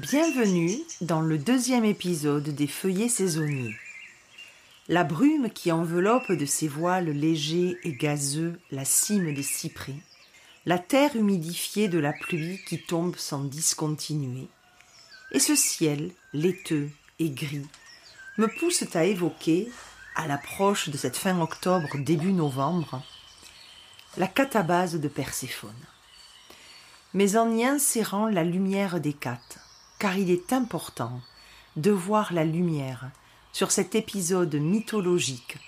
Bienvenue dans le deuxième épisode des feuillets saisonniers. La brume qui enveloppe de ses voiles légers et gazeux la cime des cyprès, la terre humidifiée de la pluie qui tombe sans discontinuer, et ce ciel laiteux et gris me poussent à évoquer, à l'approche de cette fin octobre début novembre, la catabase de Perséphone. Mais en y insérant la lumière des cates, car il est important de voir la lumière sur cet épisode mythologique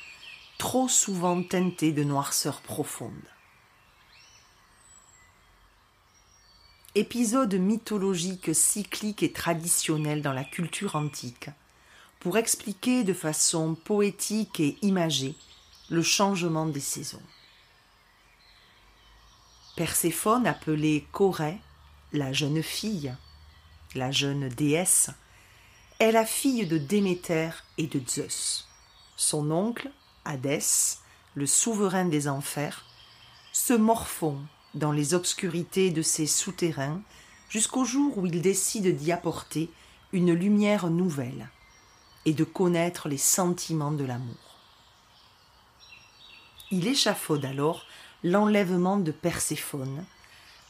trop souvent teinté de noirceur profonde. Épisode mythologique cyclique et traditionnel dans la culture antique, pour expliquer de façon poétique et imagée le changement des saisons. Perséphone, appelée Corée, la jeune fille, la jeune déesse, est la fille de Déméter et de Zeus. Son oncle, Hadès, le souverain des enfers, se morfond dans les obscurités de ses souterrains jusqu'au jour où il décide d'y apporter une lumière nouvelle et de connaître les sentiments de l'amour. Il échafaude alors l'enlèvement de Perséphone,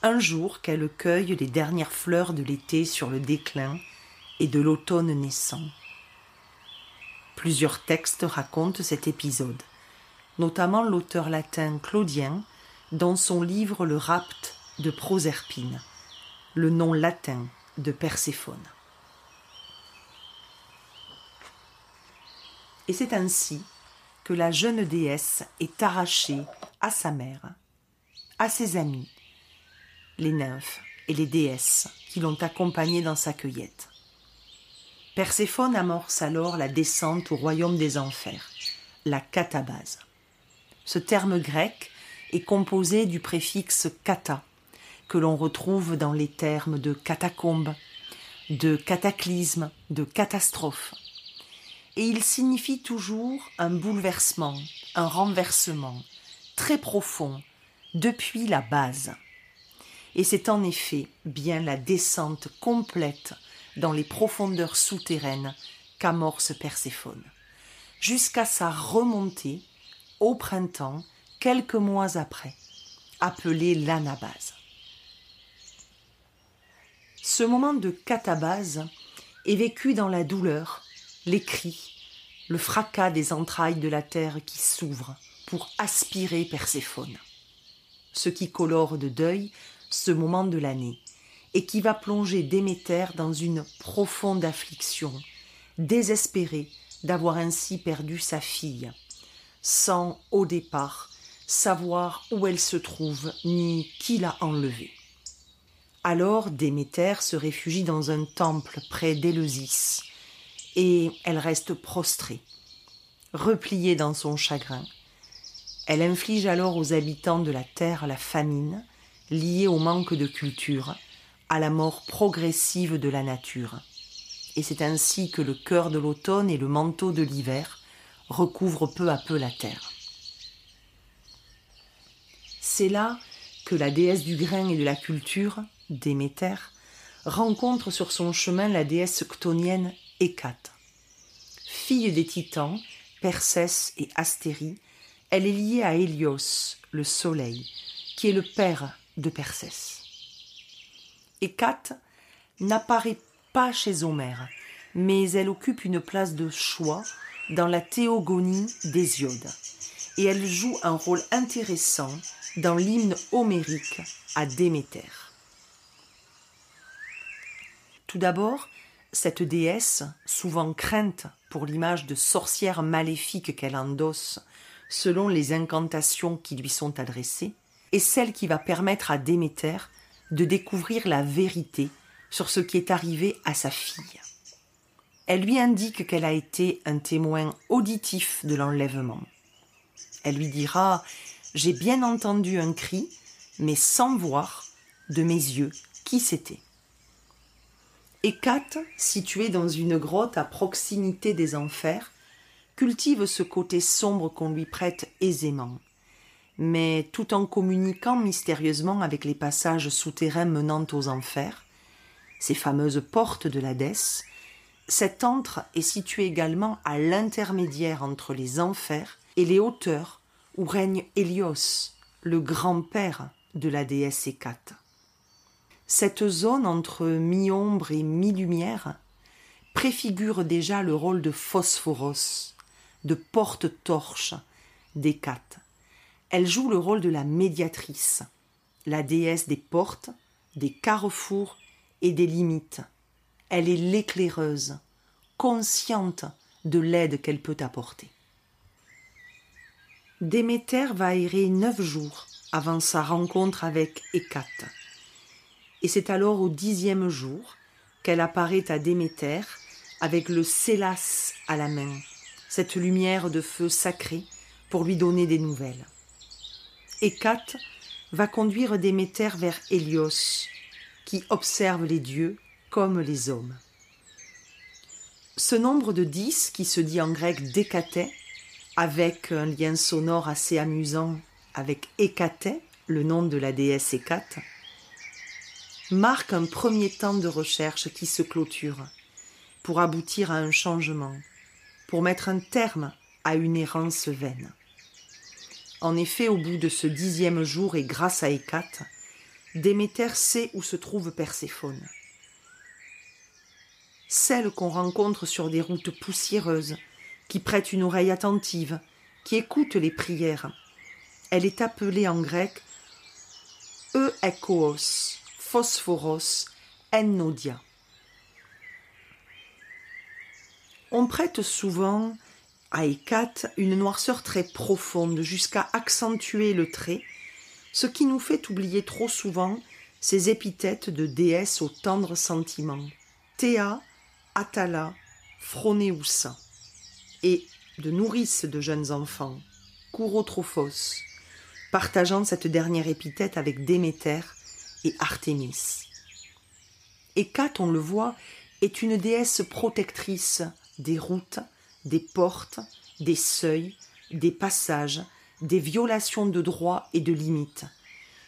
un jour qu'elle cueille les dernières fleurs de l'été sur le déclin et de l'automne naissant. Plusieurs textes racontent cet épisode, notamment l'auteur latin Claudien dans son livre Le Rapt de Proserpine, le nom latin de Perséphone. Et c'est ainsi que la jeune déesse est arrachée à sa mère, à ses amis, les nymphes et les déesses qui l'ont accompagnée dans sa cueillette. Perséphone amorce alors la descente au royaume des enfers, la catabase. Ce terme grec est composé du préfixe kata, que l'on retrouve dans les termes de catacombe, de cataclysme, de catastrophe. Et il signifie toujours un bouleversement, un renversement, très profond, depuis la base. Et c'est en effet bien la descente complète dans les profondeurs souterraines qu'amorce Perséphone, jusqu'à sa remontée au printemps, quelques mois après, appelée l'anabase. Ce moment de catabase est vécu dans la douleur, les cris, le fracas des entrailles de la terre qui s'ouvrent pour aspirer Perséphone. Ce qui colore de deuil ce moment de l'année, et qui va plonger Déméter dans une profonde affliction, désespérée d'avoir ainsi perdu sa fille, sans, au départ, savoir où elle se trouve ni qui l'a enlevée. Alors Déméter se réfugie dans un temple près d'Éleusis, et elle reste prostrée, repliée dans son chagrin. Elle inflige alors aux habitants de la terre la famine, lié au manque de culture, à la mort progressive de la nature. Et c'est ainsi que le cœur de l'automne et le manteau de l'hiver recouvrent peu à peu la terre. C'est là que la déesse du grain et de la culture, Déméter, rencontre sur son chemin la déesse ctonienne Hécate. Fille des titans, Persès et Astérie, elle est liée à Hélios, le soleil, qui est le père de Persès. Hécate n'apparaît pas chez Homère, mais elle occupe une place de choix dans la théogonie d'Hésiode, et elle joue un rôle intéressant dans l'hymne homérique à Déméter. Tout d'abord, cette déesse, souvent crainte pour l'image de sorcière maléfique qu'elle endosse selon les incantations qui lui sont adressées, est celle qui va permettre à Déméter de découvrir la vérité sur ce qui est arrivé à sa fille. Elle lui indique qu'elle a été un témoin auditif de l'enlèvement. Elle lui dira J'ai bien entendu un cri, mais sans voir de mes yeux qui c'était. Hécate, située dans une grotte à proximité des enfers, cultive ce côté sombre qu'on lui prête aisément mais tout en communiquant mystérieusement avec les passages souterrains menant aux enfers, ces fameuses portes de l'Hadès, cet antre est situé également à l'intermédiaire entre les enfers et les hauteurs où règne Hélios, le grand-père de la déesse Hécate. Cette zone entre mi-ombre et mi-lumière préfigure déjà le rôle de Phosphoros, de porte-torche d'Hécate. Elle joue le rôle de la médiatrice, la déesse des portes, des carrefours et des limites. Elle est l'éclaireuse, consciente de l'aide qu'elle peut apporter. Déméter va errer neuf jours avant sa rencontre avec Hécate. Et c'est alors au dixième jour qu'elle apparaît à Déméter avec le Célas à la main, cette lumière de feu sacré pour lui donner des nouvelles. Hécate va conduire Déméter vers Hélios, qui observe les dieux comme les hommes. Ce nombre de dix, qui se dit en grec décaté, avec un lien sonore assez amusant avec Hécaté, le nom de la déesse Hécate, marque un premier temps de recherche qui se clôture pour aboutir à un changement, pour mettre un terme à une errance vaine. En effet, au bout de ce dixième jour et grâce à Hécate, Déméter sait où se trouve Perséphone. Celle qu'on rencontre sur des routes poussiéreuses, qui prête une oreille attentive, qui écoute les prières. Elle est appelée en grec Eekos, Phosphoros, Ennodia. On prête souvent à Hécate une noirceur très profonde jusqu'à accentuer le trait, ce qui nous fait oublier trop souvent ces épithètes de déesse aux tendres sentiments. Théa, Atala, Phronéoussa et de nourrice de jeunes enfants, Kourotrophos, partageant cette dernière épithète avec Déméter et Artémis. Hécate, on le voit, est une déesse protectrice des routes, des portes, des seuils, des passages, des violations de droits et de limites.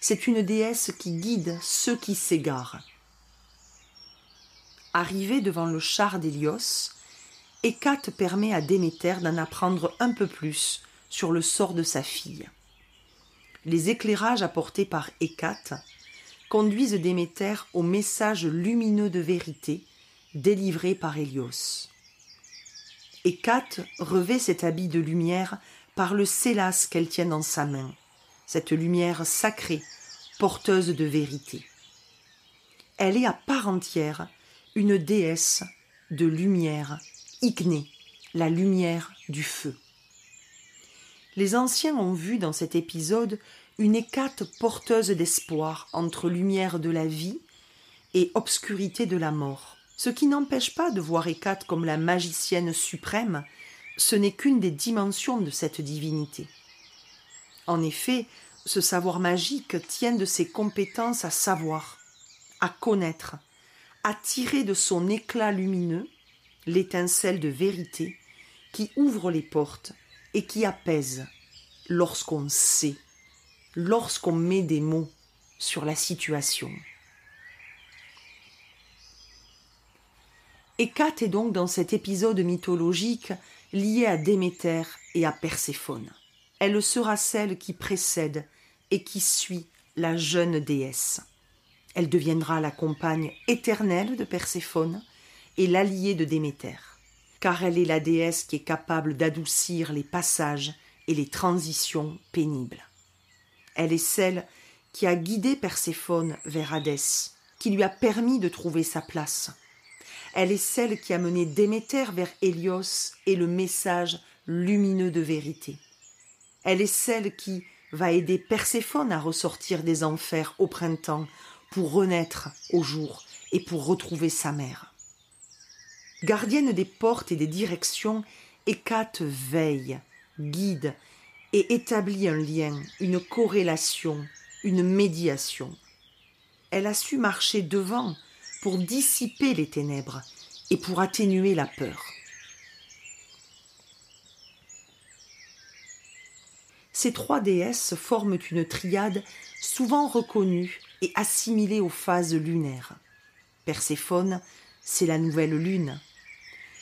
C'est une déesse qui guide ceux qui s'égarent. Arrivée devant le char d'Hélios, Hécate permet à Déméter d'en apprendre un peu plus sur le sort de sa fille. Les éclairages apportés par Hécate conduisent Déméter au message lumineux de vérité délivré par Hélios. Hécate revêt cet habit de lumière par le célas qu'elle tient dans sa main, cette lumière sacrée, porteuse de vérité. Elle est à part entière une déesse de lumière la lumière du feu. Les anciens ont vu dans cet épisode une Hécate porteuse d'espoir entre lumière de la vie et obscurité de la mort. Ce qui n'empêche pas de voir Hécate comme la magicienne suprême, ce n'est qu'une des dimensions de cette divinité. En effet, ce savoir magique tient de ses compétences à savoir, à connaître, à tirer de son éclat lumineux l'étincelle de vérité qui ouvre les portes et qui apaise lorsqu'on sait, lorsqu'on met des mots sur la situation. Hécate est donc dans cet épisode mythologique lié à Déméter et à Perséphone. Elle sera celle qui précède et qui suit la jeune déesse. Elle deviendra la compagne éternelle de Perséphone et l'alliée de Déméter, car elle est la déesse qui est capable d'adoucir les passages et les transitions pénibles. Elle est celle qui a guidé Perséphone vers Hadès, qui lui a permis de trouver sa place. Elle est celle qui a mené Déméter vers Hélios et le message lumineux de vérité. Elle est celle qui va aider Perséphone à ressortir des enfers au printemps pour renaître au jour et pour retrouver sa mère. Gardienne des portes et des directions, Hécate veille, guide et établit un lien, une corrélation, une médiation. Elle a su marcher devant pour dissiper les ténèbres et pour atténuer la peur. Ces trois déesses forment une triade souvent reconnue et assimilée aux phases lunaires. Perséphone, c'est la nouvelle lune.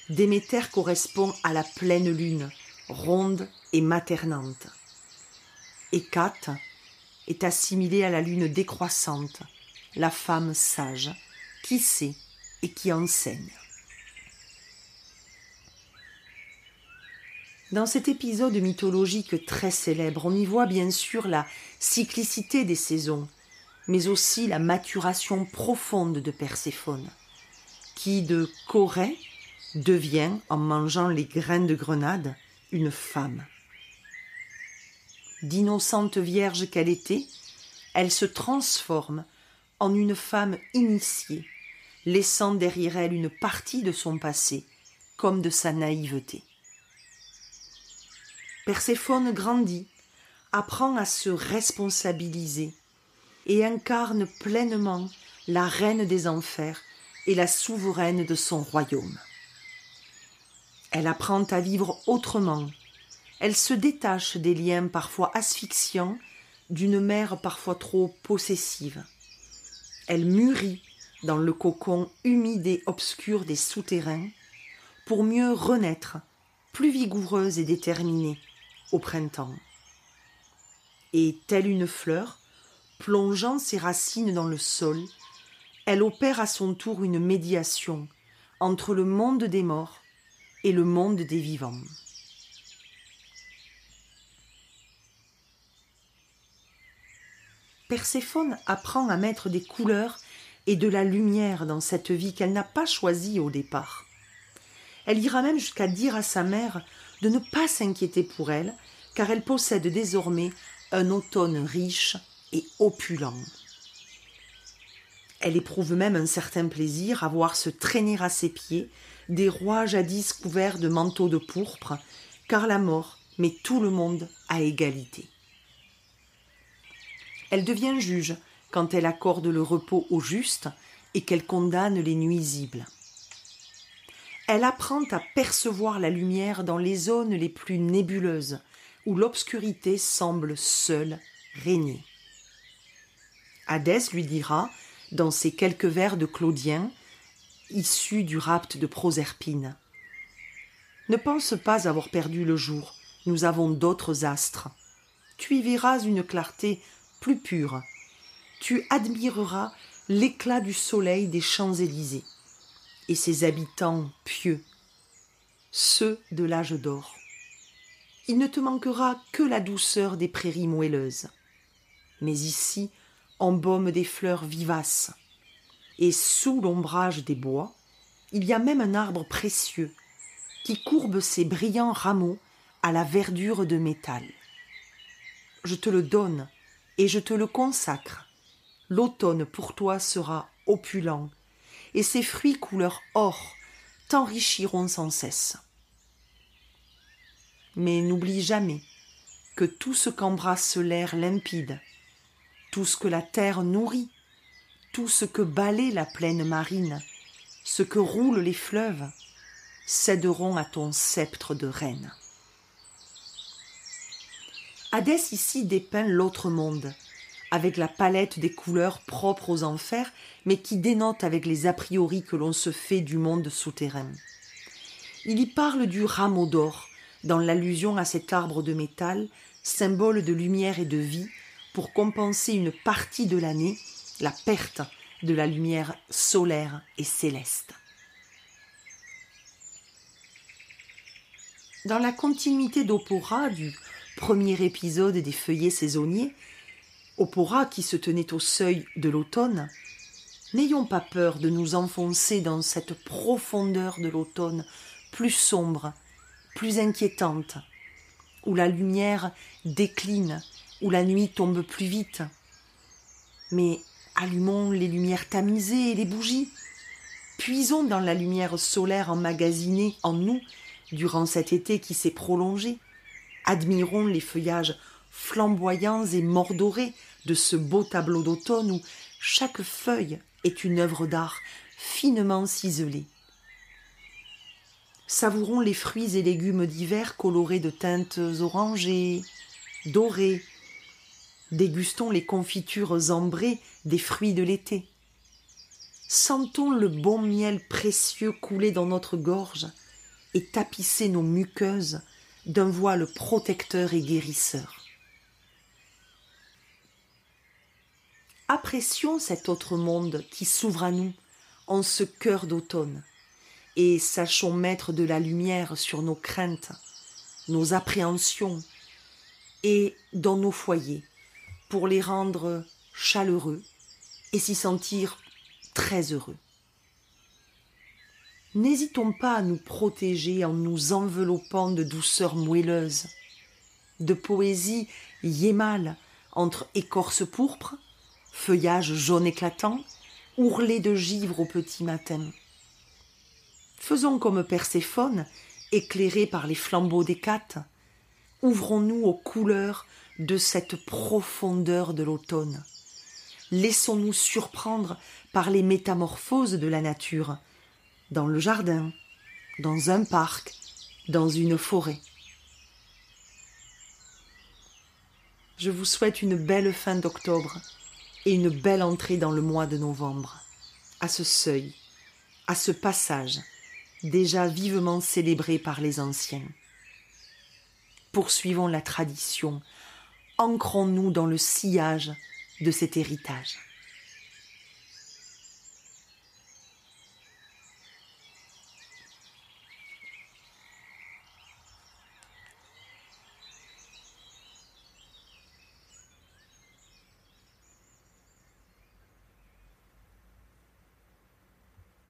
Déméter correspond à la pleine lune, ronde et maternante. Hécate est assimilée à la lune décroissante, la femme sage, qui sait et qui enseigne. Dans cet épisode mythologique très célèbre, on y voit bien sûr la cyclicité des saisons, mais aussi la maturation profonde de Perséphone, qui de Corée devient, en mangeant les graines de grenade, une femme. D'innocente vierge qu'elle était, elle se transforme en une femme initiée, laissant derrière elle une partie de son passé, comme de sa naïveté. Perséphone grandit, apprend à se responsabiliser et incarne pleinement la reine des enfers et la souveraine de son royaume. Elle apprend à vivre autrement. Elle se détache des liens parfois asphyxiants d'une mère parfois trop possessive. Elle mûrit dans le cocon humide et obscur des souterrains pour mieux renaître, plus vigoureuse et déterminée, au printemps. Et telle une fleur, plongeant ses racines dans le sol, elle opère à son tour une médiation entre le monde des morts et le monde des vivants. Perséphone apprend à mettre des couleurs et de la lumière dans cette vie qu'elle n'a pas choisie au départ. Elle ira même jusqu'à dire à sa mère de ne pas s'inquiéter pour elle, car elle possède désormais un automne riche et opulent. Elle éprouve même un certain plaisir à voir se traîner à ses pieds des rois jadis couverts de manteaux de pourpre, car la mort met tout le monde à égalité. Elle devient juge quand elle accorde le repos aux justes et qu'elle condamne les nuisibles. Elle apprend à percevoir la lumière dans les zones les plus nébuleuses, où l'obscurité semble seule régner. Hadès lui dira, dans ses quelques vers de Claudien, issus du rapt de Proserpine. Ne pense pas avoir perdu le jour, nous avons d'autres astres. Tu y verras une clarté plus pure. Tu admireras l'éclat du soleil des Champs-Élysées et ses habitants pieux, ceux de l'âge d'or. Il ne te manquera que la douceur des prairies moelleuses. Mais ici, embaume des fleurs vivaces, et sous l'ombrage des bois, il y a même un arbre précieux qui courbe ses brillants rameaux à la verdure de métal. Je te le donne et je te le consacre. L'automne pour toi sera opulent, et ses fruits couleur or t'enrichiront sans cesse. Mais n'oublie jamais que tout ce qu'embrasse l'air limpide, tout ce que la terre nourrit, tout ce que balaie la plaine marine, ce que roulent les fleuves, céderont à ton sceptre de reine. Hadès ici dépeint l'autre monde, avec la palette des couleurs propres aux enfers, mais qui dénote avec les a priori que l'on se fait du monde souterrain. Il y parle du rameau d'or, dans l'allusion à cet arbre de métal, symbole de lumière et de vie, pour compenser une partie de l'année, la perte de la lumière solaire et céleste. Dans la continuité d'Opora du premier épisode des feuillets saisonniers, Opora qui se tenait au seuil de l'automne, n'ayons pas peur de nous enfoncer dans cette profondeur de l'automne plus sombre, plus inquiétante, où la lumière décline, où la nuit tombe plus vite. Mais allumons les lumières tamisées et les bougies. Puisons dans la lumière solaire emmagasinée en nous durant cet été qui s'est prolongé. Admirons les feuillages flamboyants et mordorés de ce beau tableau d'automne où chaque feuille est une œuvre d'art finement ciselée savourons les fruits et légumes d'hiver colorés de teintes orangées, dorées. Dégustons les confitures ambrées des fruits de l'été. Sentons le bon miel précieux couler dans notre gorge et tapisser nos muqueuses d'un voile protecteur et guérisseur. Apprécions cet autre monde qui s'ouvre à nous en ce cœur d'automne, et sachons mettre de la lumière sur nos craintes, nos appréhensions, et dans nos foyers, pour les rendre chaleureux et s'y sentir très heureux. N'hésitons pas à nous protéger en nous enveloppant de douceur moelleuse, de poésie yémale entre écorce pourpre, feuillage jaune éclatant, ourlé de givre au petit matin. Faisons comme Perséphone, éclairée par les flambeaux d'hécate, ouvrons-nous aux couleurs de cette profondeur de l'automne. Laissons-nous surprendre par les métamorphoses de la nature, dans le jardin, dans un parc, dans une forêt. Je vous souhaite une belle fin d'octobre et une belle entrée dans le mois de novembre, à ce seuil, à ce passage, déjà vivement célébré par les anciens. Poursuivons la tradition, ancrons-nous dans le sillage de cet héritage.